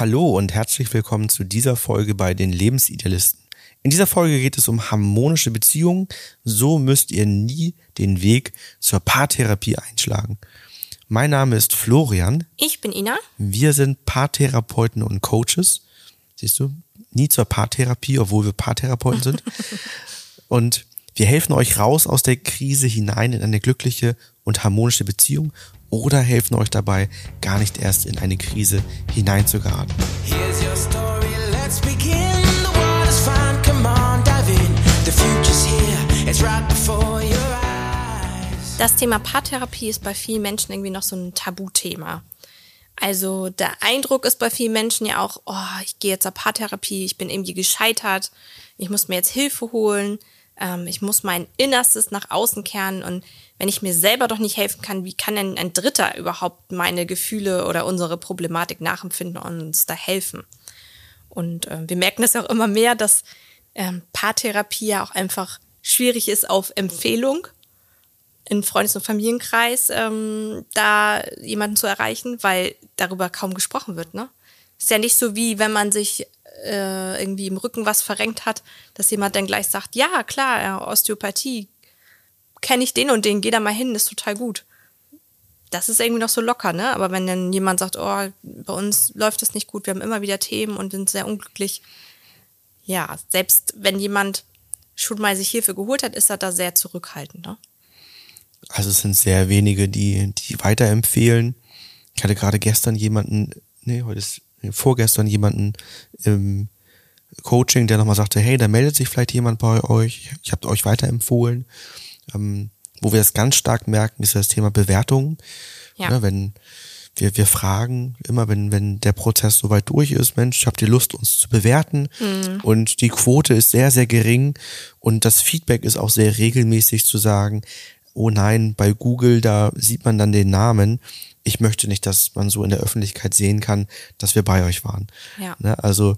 Hallo und herzlich willkommen zu dieser Folge bei den Lebensidealisten. In dieser Folge geht es um harmonische Beziehungen. So müsst ihr nie den Weg zur Paartherapie einschlagen. Mein Name ist Florian. Ich bin Ina. Wir sind Paartherapeuten und Coaches. Siehst du, nie zur Paartherapie, obwohl wir Paartherapeuten sind. und wir helfen euch raus aus der Krise hinein in eine glückliche und harmonische Beziehung oder helfen euch dabei, gar nicht erst in eine Krise hineinzugeraten. Here's your story, let's begin. The water's fine, come on, dive in. The future's here, it's right before your eyes. Das Thema Paartherapie ist bei vielen Menschen irgendwie noch so ein Tabuthema. Also der Eindruck ist bei vielen Menschen ja auch, oh, ich gehe jetzt zur Paartherapie, ich bin irgendwie gescheitert, ich muss mir jetzt Hilfe holen, ähm, ich muss mein Innerstes nach außen kehren und wenn ich mir selber doch nicht helfen kann, wie kann denn ein Dritter überhaupt meine Gefühle oder unsere Problematik nachempfinden und uns da helfen? Und äh, wir merken das auch immer mehr, dass ähm, Paartherapie ja auch einfach schwierig ist auf Empfehlung in Freundes- und Familienkreis ähm, da jemanden zu erreichen, weil darüber kaum gesprochen wird. Ne? Ist ja nicht so wie wenn man sich äh, irgendwie im Rücken was verrenkt hat, dass jemand dann gleich sagt, ja klar, Osteopathie, kenne ich den und den, geh da mal hin, ist total gut. Das ist irgendwie noch so locker, ne? Aber wenn dann jemand sagt, oh, bei uns läuft es nicht gut, wir haben immer wieder Themen und sind sehr unglücklich. Ja, selbst wenn jemand schon mal sich Hilfe geholt hat, ist er da sehr zurückhaltend, ne? Also es sind sehr wenige, die, die weiterempfehlen. Ich hatte gerade gestern jemanden, nee, heute ist, nee, vorgestern jemanden im Coaching, der nochmal sagte, hey, da meldet sich vielleicht jemand bei euch, ich habe euch weiterempfohlen. Ähm, wo wir das ganz stark merken, ist das Thema Bewertung. Ja. ja wenn wir, wir fragen immer, wenn, wenn der Prozess soweit durch ist, Mensch, habt ihr Lust, uns zu bewerten? Mhm. Und die Quote ist sehr, sehr gering und das Feedback ist auch sehr regelmäßig zu sagen, oh nein, bei Google, da sieht man dann den Namen. Ich möchte nicht, dass man so in der Öffentlichkeit sehen kann, dass wir bei euch waren. Ja. Ne? Also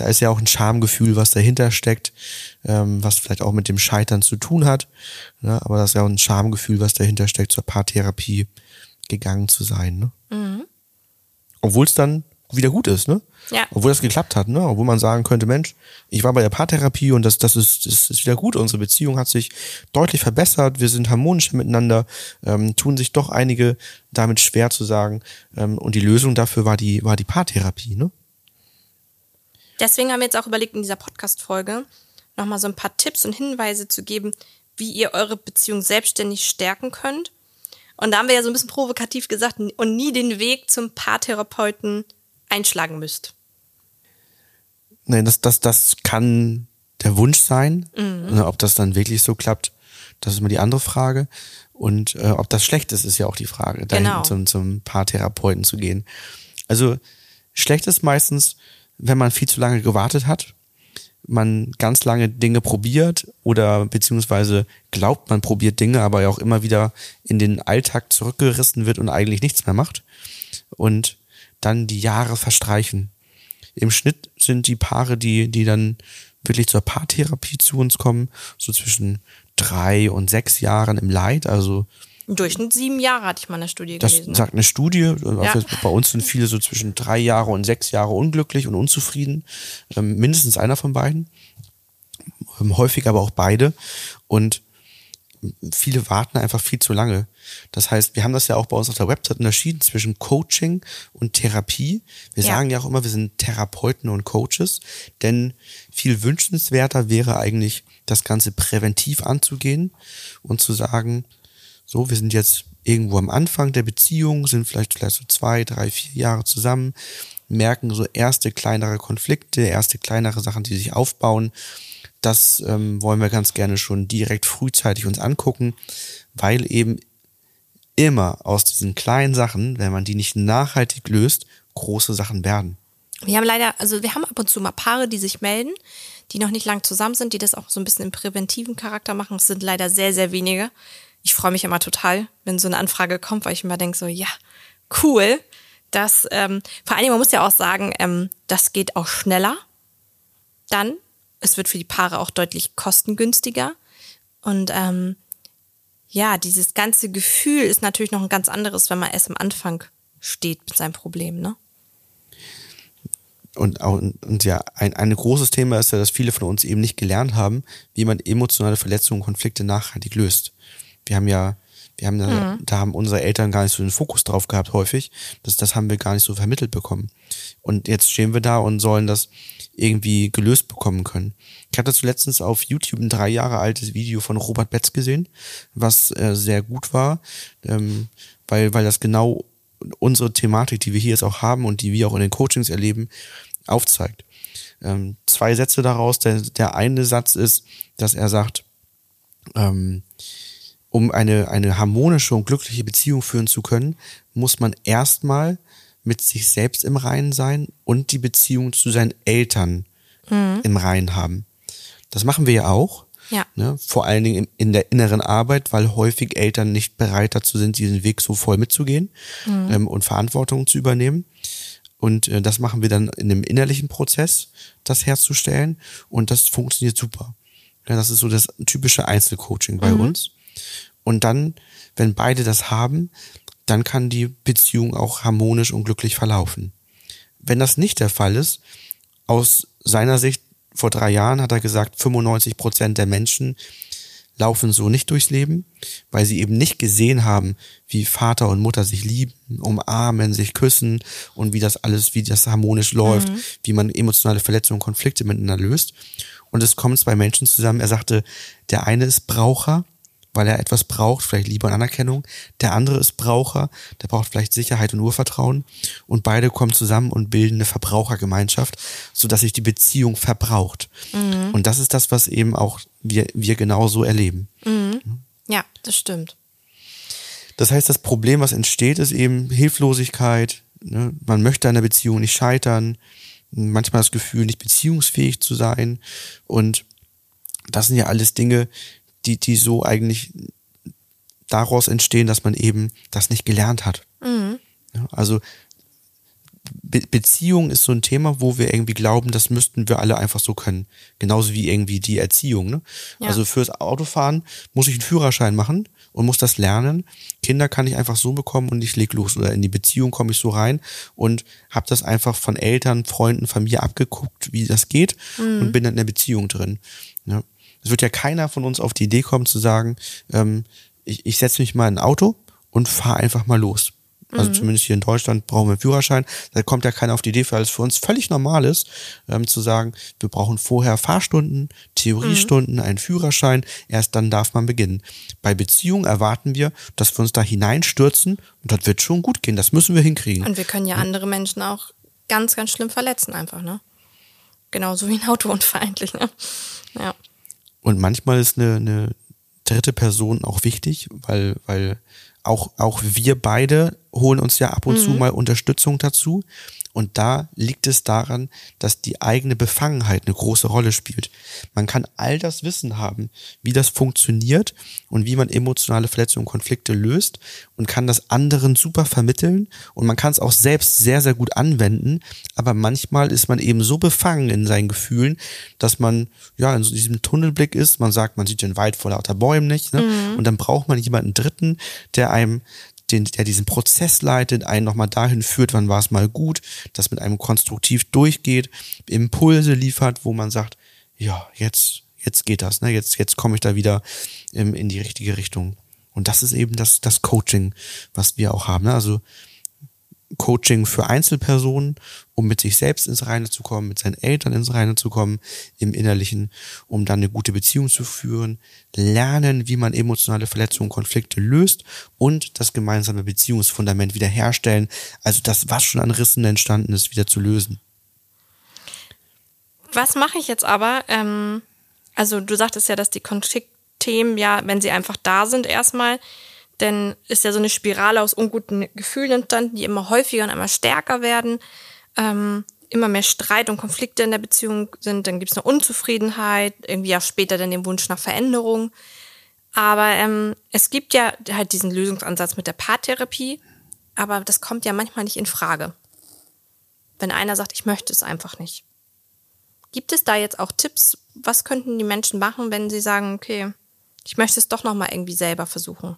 da ist ja auch ein Schamgefühl, was dahinter steckt, ähm, was vielleicht auch mit dem Scheitern zu tun hat. Ne? Aber das ist ja auch ein Schamgefühl, was dahinter steckt, zur Paartherapie gegangen zu sein. Ne? Mhm. Obwohl es dann wieder gut ist, ne? Ja. Obwohl das geklappt hat, ne? Obwohl man sagen könnte, Mensch, ich war bei der Paartherapie und das, das ist, das ist wieder gut. Unsere Beziehung hat sich deutlich verbessert. Wir sind harmonisch miteinander. Ähm, tun sich doch einige damit schwer zu sagen. Ähm, und die Lösung dafür war die, war die Paartherapie, ne? Deswegen haben wir jetzt auch überlegt, in dieser Podcast-Folge nochmal so ein paar Tipps und Hinweise zu geben, wie ihr eure Beziehung selbstständig stärken könnt. Und da haben wir ja so ein bisschen provokativ gesagt, und nie den Weg zum Paartherapeuten einschlagen müsst. Nein, das, das, das kann der Wunsch sein. Mhm. Ob das dann wirklich so klappt, das ist immer die andere Frage. Und äh, ob das schlecht ist, ist ja auch die Frage, dahin genau. zum, zum Paartherapeuten zu gehen. Also schlecht ist meistens, wenn man viel zu lange gewartet hat, man ganz lange Dinge probiert oder beziehungsweise glaubt, man probiert Dinge, aber ja auch immer wieder in den Alltag zurückgerissen wird und eigentlich nichts mehr macht und dann die Jahre verstreichen. Im Schnitt sind die Paare, die, die dann wirklich zur Paartherapie zu uns kommen, so zwischen drei und sechs Jahren im Leid, also im Durchschnitt sieben Jahre hatte ich mal eine Studie das gelesen. Das sagt eine Studie. Also ja. Bei uns sind viele so zwischen drei Jahre und sechs Jahre unglücklich und unzufrieden. Ähm, mindestens einer von beiden. Ähm, häufig aber auch beide. Und viele warten einfach viel zu lange. Das heißt, wir haben das ja auch bei uns auf der Website unterschieden zwischen Coaching und Therapie. Wir ja. sagen ja auch immer, wir sind Therapeuten und Coaches, denn viel wünschenswerter wäre eigentlich, das Ganze präventiv anzugehen und zu sagen, so, wir sind jetzt irgendwo am Anfang der Beziehung, sind vielleicht, vielleicht so zwei, drei, vier Jahre zusammen, merken so erste kleinere Konflikte, erste kleinere Sachen, die sich aufbauen. Das ähm, wollen wir ganz gerne schon direkt frühzeitig uns angucken, weil eben immer aus diesen kleinen Sachen, wenn man die nicht nachhaltig löst, große Sachen werden. Wir haben leider, also wir haben ab und zu mal Paare, die sich melden, die noch nicht lang zusammen sind, die das auch so ein bisschen im präventiven Charakter machen. Es sind leider sehr, sehr wenige ich freue mich immer total, wenn so eine Anfrage kommt, weil ich immer denke so, ja, cool. Das, ähm, vor allem, man muss ja auch sagen, ähm, das geht auch schneller. Dann, es wird für die Paare auch deutlich kostengünstiger. Und ähm, ja, dieses ganze Gefühl ist natürlich noch ein ganz anderes, wenn man erst am Anfang steht mit seinem Problem, ne? und, und, und ja, ein, ein großes Thema ist ja, dass viele von uns eben nicht gelernt haben, wie man emotionale Verletzungen und Konflikte nachhaltig löst. Wir haben ja, wir haben da, mhm. da haben unsere Eltern gar nicht so den Fokus drauf gehabt, häufig. Das, das haben wir gar nicht so vermittelt bekommen. Und jetzt stehen wir da und sollen das irgendwie gelöst bekommen können. Ich hatte zuletzt auf YouTube ein drei Jahre altes Video von Robert Betz gesehen, was äh, sehr gut war, ähm, weil, weil das genau unsere Thematik, die wir hier jetzt auch haben und die wir auch in den Coachings erleben, aufzeigt. Ähm, zwei Sätze daraus. Der, der eine Satz ist, dass er sagt, ähm, um eine, eine harmonische und glückliche Beziehung führen zu können, muss man erstmal mit sich selbst im Reinen sein und die Beziehung zu seinen Eltern mhm. im Reinen haben. Das machen wir ja auch. Ja. Ne? Vor allen Dingen in der inneren Arbeit, weil häufig Eltern nicht bereit dazu sind, diesen Weg so voll mitzugehen mhm. ähm, und Verantwortung zu übernehmen. Und äh, das machen wir dann in einem innerlichen Prozess, das herzustellen. Und das funktioniert super. Ja, das ist so das typische Einzelcoaching bei mhm. uns. Und dann, wenn beide das haben, dann kann die Beziehung auch harmonisch und glücklich verlaufen. Wenn das nicht der Fall ist, aus seiner Sicht vor drei Jahren hat er gesagt, 95 Prozent der Menschen laufen so nicht durchs Leben, weil sie eben nicht gesehen haben, wie Vater und Mutter sich lieben, umarmen, sich küssen und wie das alles, wie das harmonisch läuft, mhm. wie man emotionale Verletzungen und Konflikte miteinander löst. Und es kommen zwei Menschen zusammen. Er sagte, der eine ist Braucher weil er etwas braucht, vielleicht Liebe und Anerkennung. Der andere ist Braucher, der braucht vielleicht Sicherheit und Urvertrauen. Und beide kommen zusammen und bilden eine Verbrauchergemeinschaft, sodass sich die Beziehung verbraucht. Mhm. Und das ist das, was eben auch wir, wir genauso erleben. Mhm. Ja, das stimmt. Das heißt, das Problem, was entsteht, ist eben Hilflosigkeit. Ne? Man möchte an der Beziehung nicht scheitern. Manchmal das Gefühl, nicht beziehungsfähig zu sein. Und das sind ja alles Dinge, die, die so eigentlich daraus entstehen, dass man eben das nicht gelernt hat. Mhm. Also Be Beziehung ist so ein Thema, wo wir irgendwie glauben, das müssten wir alle einfach so können. Genauso wie irgendwie die Erziehung. Ne? Ja. Also fürs Autofahren muss ich einen Führerschein machen und muss das lernen. Kinder kann ich einfach so bekommen und ich leg los. Oder in die Beziehung komme ich so rein und habe das einfach von Eltern, Freunden, Familie abgeguckt, wie das geht mhm. und bin dann in der Beziehung drin. Ja. Es wird ja keiner von uns auf die Idee kommen zu sagen, ähm, ich, ich setze mich mal in ein Auto und fahre einfach mal los. Also mhm. zumindest hier in Deutschland brauchen wir einen Führerschein. Da kommt ja keiner auf die Idee, weil es für uns völlig normal ist, ähm, zu sagen, wir brauchen vorher Fahrstunden, Theoriestunden, mhm. einen Führerschein. Erst dann darf man beginnen. Bei Beziehungen erwarten wir, dass wir uns da hineinstürzen und das wird schon gut gehen. Das müssen wir hinkriegen. Und wir können ja, ja. andere Menschen auch ganz, ganz schlimm verletzen einfach, ne? Genauso wie ein Autounfall eigentlich, ne? Ja. Und manchmal ist eine, eine dritte Person auch wichtig, weil, weil auch, auch wir beide holen uns ja ab und mhm. zu mal Unterstützung dazu. Und da liegt es daran, dass die eigene Befangenheit eine große Rolle spielt. Man kann all das Wissen haben, wie das funktioniert und wie man emotionale Verletzungen und Konflikte löst und kann das anderen super vermitteln und man kann es auch selbst sehr, sehr gut anwenden. Aber manchmal ist man eben so befangen in seinen Gefühlen, dass man ja in so diesem Tunnelblick ist. Man sagt, man sieht den Wald vor lauter Bäumen nicht. Ne? Mhm. Und dann braucht man jemanden Dritten, der einem den, der diesen Prozess leitet, einen nochmal dahin führt, wann war es mal gut, das mit einem konstruktiv durchgeht, Impulse liefert, wo man sagt, ja, jetzt, jetzt geht das, ne? jetzt, jetzt komme ich da wieder in, in die richtige Richtung. Und das ist eben das, das Coaching, was wir auch haben. Ne? Also Coaching für Einzelpersonen, um mit sich selbst ins Reine zu kommen, mit seinen Eltern ins Reine zu kommen, im Innerlichen, um dann eine gute Beziehung zu führen, lernen, wie man emotionale Verletzungen, Konflikte löst und das gemeinsame Beziehungsfundament wiederherstellen, also das, was schon an Rissen entstanden ist, wieder zu lösen. Was mache ich jetzt aber? Ähm, also du sagtest ja, dass die Konfliktthemen ja, wenn sie einfach da sind, erstmal denn ist ja so eine Spirale aus unguten Gefühlen entstanden, die immer häufiger und immer stärker werden. Ähm, immer mehr Streit und Konflikte in der Beziehung sind, dann gibt es eine Unzufriedenheit, irgendwie auch später dann den Wunsch nach Veränderung. Aber ähm, es gibt ja halt diesen Lösungsansatz mit der Paartherapie, aber das kommt ja manchmal nicht in Frage. Wenn einer sagt, ich möchte es einfach nicht. Gibt es da jetzt auch Tipps? Was könnten die Menschen machen, wenn sie sagen, okay, ich möchte es doch noch mal irgendwie selber versuchen?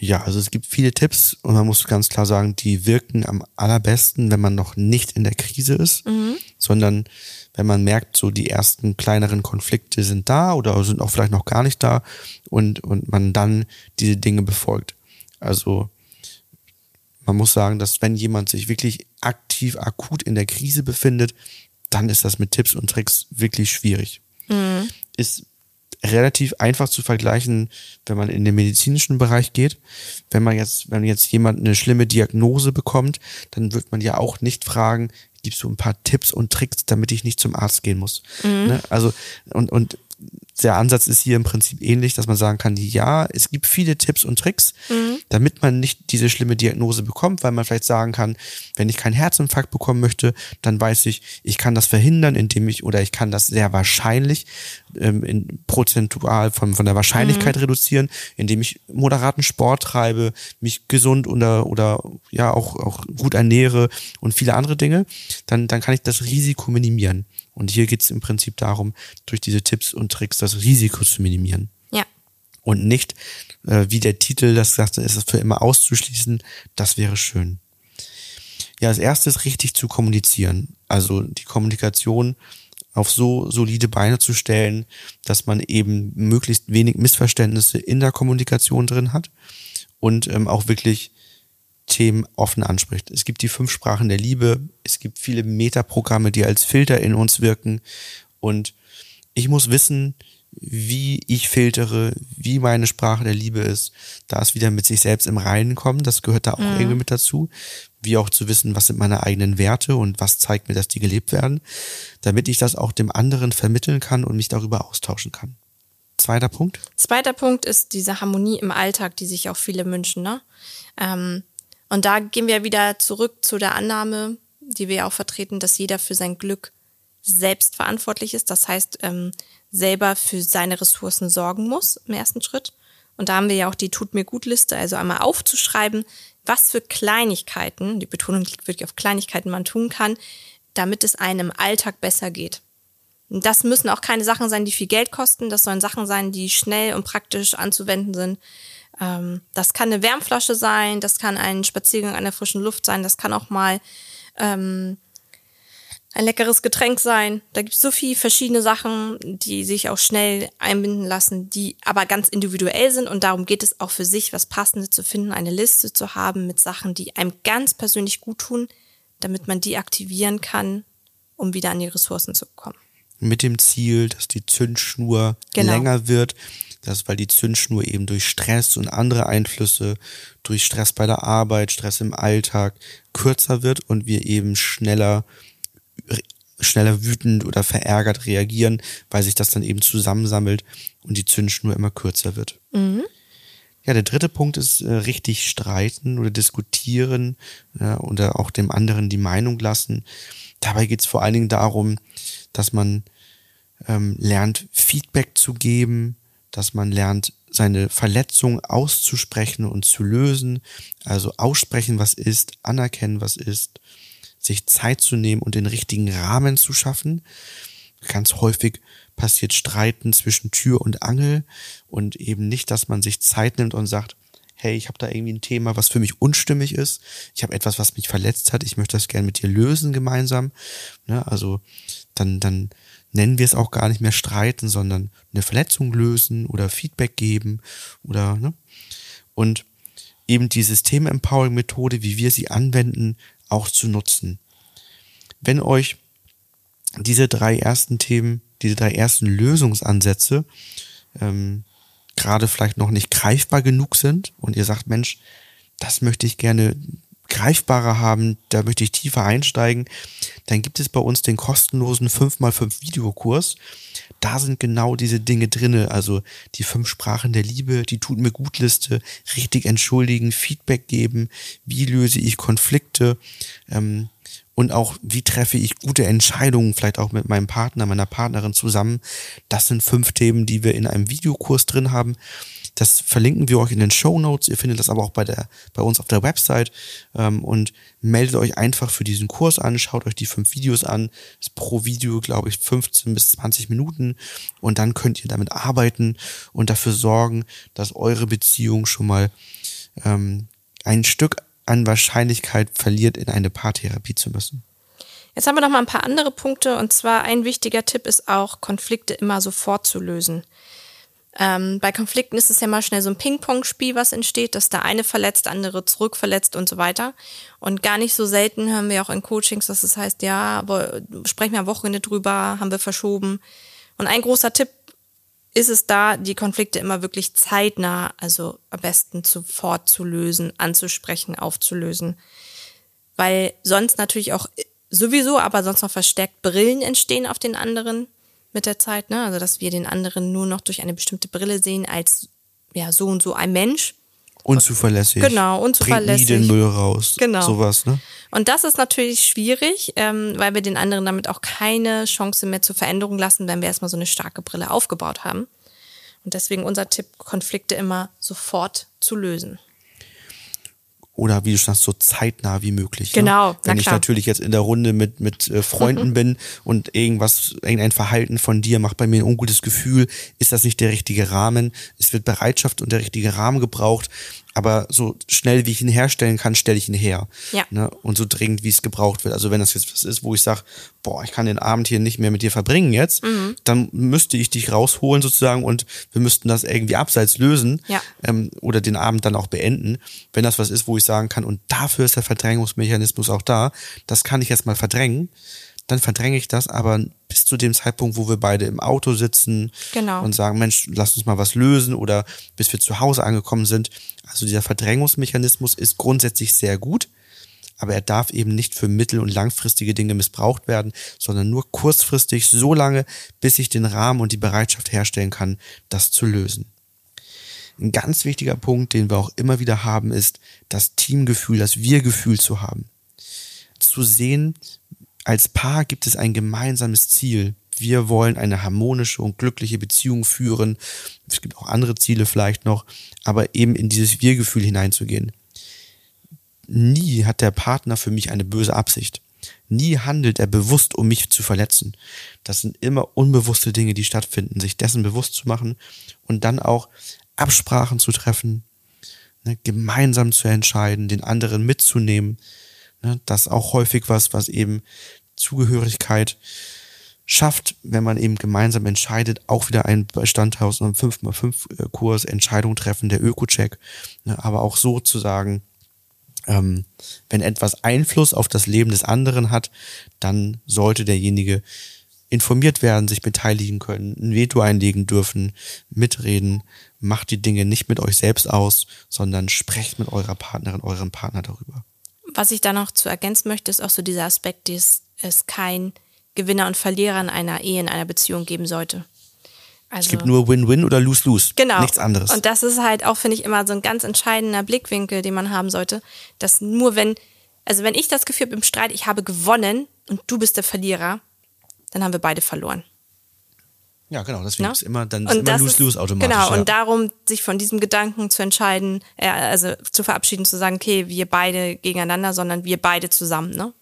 Ja, also es gibt viele Tipps und man muss ganz klar sagen, die wirken am allerbesten, wenn man noch nicht in der Krise ist, mhm. sondern wenn man merkt, so die ersten kleineren Konflikte sind da oder sind auch vielleicht noch gar nicht da und, und man dann diese Dinge befolgt. Also man muss sagen, dass wenn jemand sich wirklich aktiv, akut in der Krise befindet, dann ist das mit Tipps und Tricks wirklich schwierig. Mhm. Ist relativ einfach zu vergleichen, wenn man in den medizinischen Bereich geht. Wenn man jetzt, wenn jetzt jemand eine schlimme Diagnose bekommt, dann wird man ja auch nicht fragen, gibst du ein paar Tipps und Tricks, damit ich nicht zum Arzt gehen muss. Mhm. Ne? Also, und, und der Ansatz ist hier im Prinzip ähnlich, dass man sagen kann, ja, es gibt viele Tipps und Tricks, mhm. damit man nicht diese schlimme Diagnose bekommt, weil man vielleicht sagen kann, wenn ich keinen Herzinfarkt bekommen möchte, dann weiß ich, ich kann das verhindern, indem ich, oder ich kann das sehr wahrscheinlich ähm, in, prozentual von, von der Wahrscheinlichkeit mhm. reduzieren, indem ich moderaten Sport treibe, mich gesund oder, oder ja auch, auch gut ernähre und viele andere Dinge, dann, dann kann ich das Risiko minimieren. Und hier geht es im Prinzip darum, durch diese Tipps und Tricks das Risiko zu minimieren. Ja. Und nicht, äh, wie der Titel das sagte, ist es für immer auszuschließen. Das wäre schön. Ja, als erstes richtig zu kommunizieren. Also die Kommunikation auf so solide Beine zu stellen, dass man eben möglichst wenig Missverständnisse in der Kommunikation drin hat und ähm, auch wirklich Themen offen anspricht. Es gibt die fünf Sprachen der Liebe, es gibt viele Metaprogramme, die als Filter in uns wirken und ich muss wissen, wie ich filtere, wie meine Sprache der Liebe ist, da es wieder mit sich selbst im Reinen kommen, das gehört da auch mhm. irgendwie mit dazu, wie auch zu wissen, was sind meine eigenen Werte und was zeigt mir, dass die gelebt werden, damit ich das auch dem anderen vermitteln kann und mich darüber austauschen kann. Zweiter Punkt? Zweiter Punkt ist diese Harmonie im Alltag, die sich auch viele wünschen. Ne? Ähm, und da gehen wir wieder zurück zu der Annahme, die wir auch vertreten, dass jeder für sein Glück selbst verantwortlich ist. Das heißt, ähm, selber für seine Ressourcen sorgen muss im ersten Schritt. Und da haben wir ja auch die Tut mir gut Liste, also einmal aufzuschreiben, was für Kleinigkeiten, die Betonung liegt wirklich auf Kleinigkeiten, man tun kann, damit es einem im Alltag besser geht. Das müssen auch keine Sachen sein, die viel Geld kosten. Das sollen Sachen sein, die schnell und praktisch anzuwenden sind. Ähm, das kann eine Wärmflasche sein, das kann ein Spaziergang an der frischen Luft sein, das kann auch mal ähm, ein leckeres Getränk sein. Da gibt es so viele verschiedene Sachen, die sich auch schnell einbinden lassen, die aber ganz individuell sind. Und darum geht es auch für sich, was Passendes zu finden, eine Liste zu haben mit Sachen, die einem ganz persönlich gut tun, damit man die aktivieren kann, um wieder an die Ressourcen zu kommen. Mit dem Ziel, dass die Zündschnur genau. länger wird das weil die Zündschnur eben durch Stress und andere Einflüsse, durch Stress bei der Arbeit, Stress im Alltag kürzer wird und wir eben schneller schneller wütend oder verärgert reagieren, weil sich das dann eben zusammensammelt und die Zündschnur immer kürzer wird. Mhm. Ja, der dritte Punkt ist äh, richtig streiten oder diskutieren äh, oder auch dem anderen die Meinung lassen. Dabei geht es vor allen Dingen darum, dass man ähm, lernt, Feedback zu geben, dass man lernt, seine Verletzung auszusprechen und zu lösen. Also aussprechen, was ist, anerkennen, was ist, sich Zeit zu nehmen und den richtigen Rahmen zu schaffen. Ganz häufig passiert Streiten zwischen Tür und Angel und eben nicht, dass man sich Zeit nimmt und sagt, hey, ich habe da irgendwie ein Thema, was für mich unstimmig ist. Ich habe etwas, was mich verletzt hat. Ich möchte das gerne mit dir lösen gemeinsam. Ne, also dann, dann nennen wir es auch gar nicht mehr streiten, sondern eine Verletzung lösen oder Feedback geben oder ne? und eben die System-Empowering-Methode, wie wir sie anwenden, auch zu nutzen. Wenn euch diese drei ersten Themen, diese drei ersten Lösungsansätze ähm, gerade vielleicht noch nicht greifbar genug sind und ihr sagt, Mensch, das möchte ich gerne greifbarer haben, da möchte ich tiefer einsteigen, dann gibt es bei uns den kostenlosen 5x5 Videokurs. Da sind genau diese Dinge drinne, also die fünf Sprachen der Liebe, die tut mir gut Liste, richtig entschuldigen, Feedback geben, wie löse ich Konflikte ähm, und auch wie treffe ich gute Entscheidungen, vielleicht auch mit meinem Partner, meiner Partnerin zusammen. Das sind fünf Themen, die wir in einem Videokurs drin haben. Das verlinken wir euch in den Show Notes. Ihr findet das aber auch bei, der, bei uns auf der Website. Ähm, und meldet euch einfach für diesen Kurs an. Schaut euch die fünf Videos an. Ist pro Video, glaube ich, 15 bis 20 Minuten. Und dann könnt ihr damit arbeiten und dafür sorgen, dass eure Beziehung schon mal ähm, ein Stück an Wahrscheinlichkeit verliert, in eine Paartherapie zu müssen. Jetzt haben wir noch mal ein paar andere Punkte und zwar ein wichtiger Tipp ist auch, Konflikte immer sofort zu lösen. Ähm, bei Konflikten ist es ja mal schnell so ein Ping-Pong-Spiel, was entsteht, dass der eine verletzt, der andere zurückverletzt und so weiter. Und gar nicht so selten hören wir auch in Coachings, dass es heißt, ja, sprechen wir am Wochenende drüber, haben wir verschoben. Und ein großer Tipp ist es da, die Konflikte immer wirklich zeitnah, also am besten sofort zu lösen, anzusprechen, aufzulösen. Weil sonst natürlich auch sowieso, aber sonst noch verstärkt Brillen entstehen auf den anderen mit der Zeit, ne? Also dass wir den anderen nur noch durch eine bestimmte Brille sehen als ja so und so ein Mensch. Unzuverlässig. Genau, unzuverlässig. Bringt nie den Müll raus. Genau. Sowas, ne? Und das ist natürlich schwierig, ähm, weil wir den anderen damit auch keine Chance mehr zur Veränderung lassen, wenn wir erstmal so eine starke Brille aufgebaut haben. Und deswegen unser Tipp, Konflikte immer sofort zu lösen oder wie du sagst, so zeitnah wie möglich. Ne? Genau. Ne? Wenn ich natürlich jetzt in der Runde mit, mit äh, Freunden mhm. bin und irgendwas, irgendein Verhalten von dir macht bei mir ein ungutes Gefühl, ist das nicht der richtige Rahmen. Es wird Bereitschaft und der richtige Rahmen gebraucht aber so schnell wie ich ihn herstellen kann, stelle ich ihn her. Ja. Ne? Und so dringend, wie es gebraucht wird. Also wenn das jetzt was ist, wo ich sage, boah, ich kann den Abend hier nicht mehr mit dir verbringen jetzt, mhm. dann müsste ich dich rausholen sozusagen und wir müssten das irgendwie abseits lösen ja. ähm, oder den Abend dann auch beenden. Wenn das was ist, wo ich sagen kann, und dafür ist der Verdrängungsmechanismus auch da, das kann ich jetzt mal verdrängen dann verdränge ich das, aber bis zu dem Zeitpunkt, wo wir beide im Auto sitzen genau. und sagen, Mensch, lass uns mal was lösen oder bis wir zu Hause angekommen sind. Also dieser Verdrängungsmechanismus ist grundsätzlich sehr gut, aber er darf eben nicht für mittel- und langfristige Dinge missbraucht werden, sondern nur kurzfristig so lange, bis ich den Rahmen und die Bereitschaft herstellen kann, das zu lösen. Ein ganz wichtiger Punkt, den wir auch immer wieder haben, ist das Teamgefühl, das Wir-Gefühl zu haben. Zu sehen, als Paar gibt es ein gemeinsames Ziel. Wir wollen eine harmonische und glückliche Beziehung führen. Es gibt auch andere Ziele vielleicht noch, aber eben in dieses Wir-Gefühl hineinzugehen. Nie hat der Partner für mich eine böse Absicht. Nie handelt er bewusst, um mich zu verletzen. Das sind immer unbewusste Dinge, die stattfinden, sich dessen bewusst zu machen und dann auch Absprachen zu treffen, ne, gemeinsam zu entscheiden, den anderen mitzunehmen. Ne, das auch häufig was, was eben Zugehörigkeit schafft, wenn man eben gemeinsam entscheidet, auch wieder ein Bestandteil einem 5x5-Kurs, Entscheidung treffen, der Öko-Check, ne, aber auch so zu ähm, wenn etwas Einfluss auf das Leben des anderen hat, dann sollte derjenige informiert werden, sich beteiligen können, ein Veto einlegen dürfen, mitreden, macht die Dinge nicht mit euch selbst aus, sondern sprecht mit eurer Partnerin, eurem Partner darüber. Was ich da noch zu ergänzen möchte, ist auch so dieser Aspekt, dass es kein Gewinner und Verlierer in einer Ehe, in einer Beziehung geben sollte. Also, es gibt nur Win-Win oder Lose-Lose. Genau. Nichts anderes. Und das ist halt auch, finde ich, immer so ein ganz entscheidender Blickwinkel, den man haben sollte. Dass nur wenn, also wenn ich das Gefühl habe im Streit, ich habe gewonnen und du bist der Verlierer, dann haben wir beide verloren. Ja, genau, deswegen no? ist immer dann ist immer Lose-Lose automatisch. Genau, ja. und darum, sich von diesem Gedanken zu entscheiden, äh, also zu verabschieden, zu sagen, okay, wir beide gegeneinander, sondern wir beide zusammen, ne?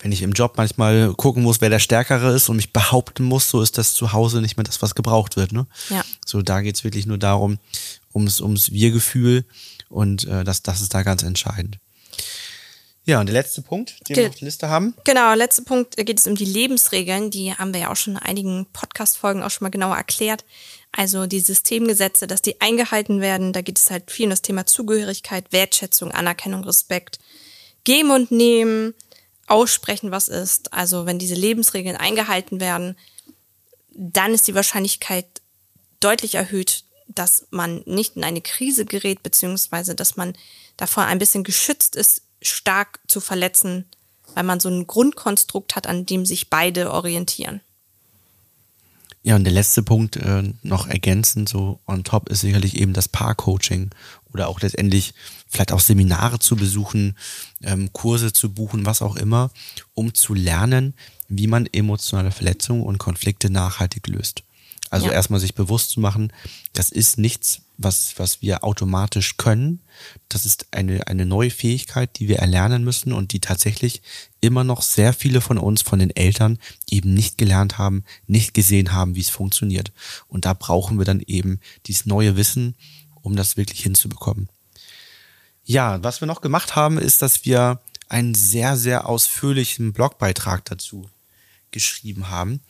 wenn ich im Job manchmal gucken muss, wer der Stärkere ist und mich behaupten muss, so ist das zu Hause nicht mehr das, was gebraucht wird. Ne? Ja. So, da geht's wirklich nur darum, ums, ums Wir-Gefühl und äh, das, das ist da ganz entscheidend. Ja, und der letzte Punkt, den wir auf der Liste haben. Genau, letzter Punkt geht es um die Lebensregeln. Die haben wir ja auch schon in einigen Podcast-Folgen auch schon mal genauer erklärt. Also die Systemgesetze, dass die eingehalten werden. Da geht es halt viel um das Thema Zugehörigkeit, Wertschätzung, Anerkennung, Respekt. Geben und nehmen, aussprechen, was ist. Also wenn diese Lebensregeln eingehalten werden, dann ist die Wahrscheinlichkeit deutlich erhöht, dass man nicht in eine Krise gerät, beziehungsweise dass man davor ein bisschen geschützt ist, stark zu verletzen, weil man so ein Grundkonstrukt hat, an dem sich beide orientieren. Ja, und der letzte Punkt äh, noch ergänzend, so on top, ist sicherlich eben das Paar-Coaching oder auch letztendlich vielleicht auch Seminare zu besuchen, ähm, Kurse zu buchen, was auch immer, um zu lernen, wie man emotionale Verletzungen und Konflikte nachhaltig löst. Also ja. erstmal sich bewusst zu machen, das ist nichts, was, was wir automatisch können. Das ist eine, eine neue Fähigkeit, die wir erlernen müssen und die tatsächlich immer noch sehr viele von uns, von den Eltern, eben nicht gelernt haben, nicht gesehen haben, wie es funktioniert. Und da brauchen wir dann eben dieses neue Wissen, um das wirklich hinzubekommen. Ja, was wir noch gemacht haben, ist, dass wir einen sehr, sehr ausführlichen Blogbeitrag dazu geschrieben haben,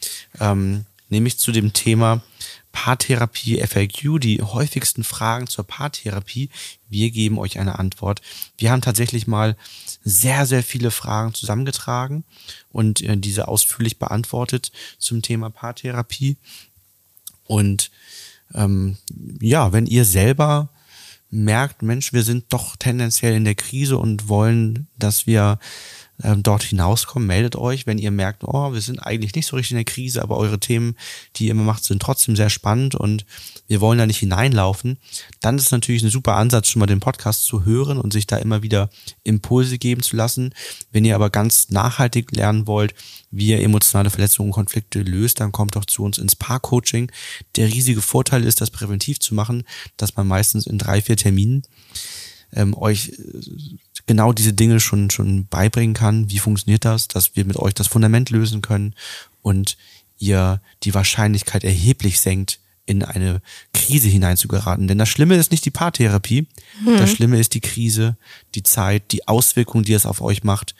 ähm, nämlich zu dem Thema Paartherapie FAQ, die häufigsten Fragen zur Paartherapie. Wir geben euch eine Antwort. Wir haben tatsächlich mal sehr, sehr viele Fragen zusammengetragen und äh, diese ausführlich beantwortet zum Thema Paartherapie. Und ähm, ja, wenn ihr selber merkt, Mensch, wir sind doch tendenziell in der Krise und wollen, dass wir ähm, dort hinauskommen, meldet euch, wenn ihr merkt, oh, wir sind eigentlich nicht so richtig in der Krise, aber eure Themen, die ihr immer macht, sind trotzdem sehr spannend und wir wollen da nicht hineinlaufen, dann ist natürlich ein super Ansatz, schon mal den Podcast zu hören und sich da immer wieder Impulse geben zu lassen. Wenn ihr aber ganz nachhaltig lernen wollt, wie ihr emotionale Verletzungen und Konflikte löst, dann kommt doch zu uns ins Paar-Coaching. Der riesige Vorteil ist, das präventiv zu machen, dass man meistens in drei, vier Terminen ähm, euch äh, genau diese Dinge schon, schon beibringen kann. Wie funktioniert das? Dass wir mit euch das Fundament lösen können und ihr die Wahrscheinlichkeit erheblich senkt, in eine Krise hineinzugeraten. Denn das Schlimme ist nicht die Paartherapie, hm. das Schlimme ist die Krise, die Zeit, die Auswirkungen, die es auf euch macht,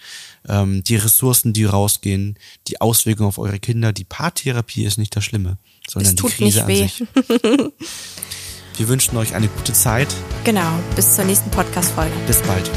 ähm, die Ressourcen, die rausgehen, die Auswirkungen auf eure Kinder. Die Paartherapie ist nicht das Schlimme, sondern die Krise an sich. Wir wünschen euch eine gute Zeit. Genau, bis zur nächsten Podcast-Folge. Bis bald.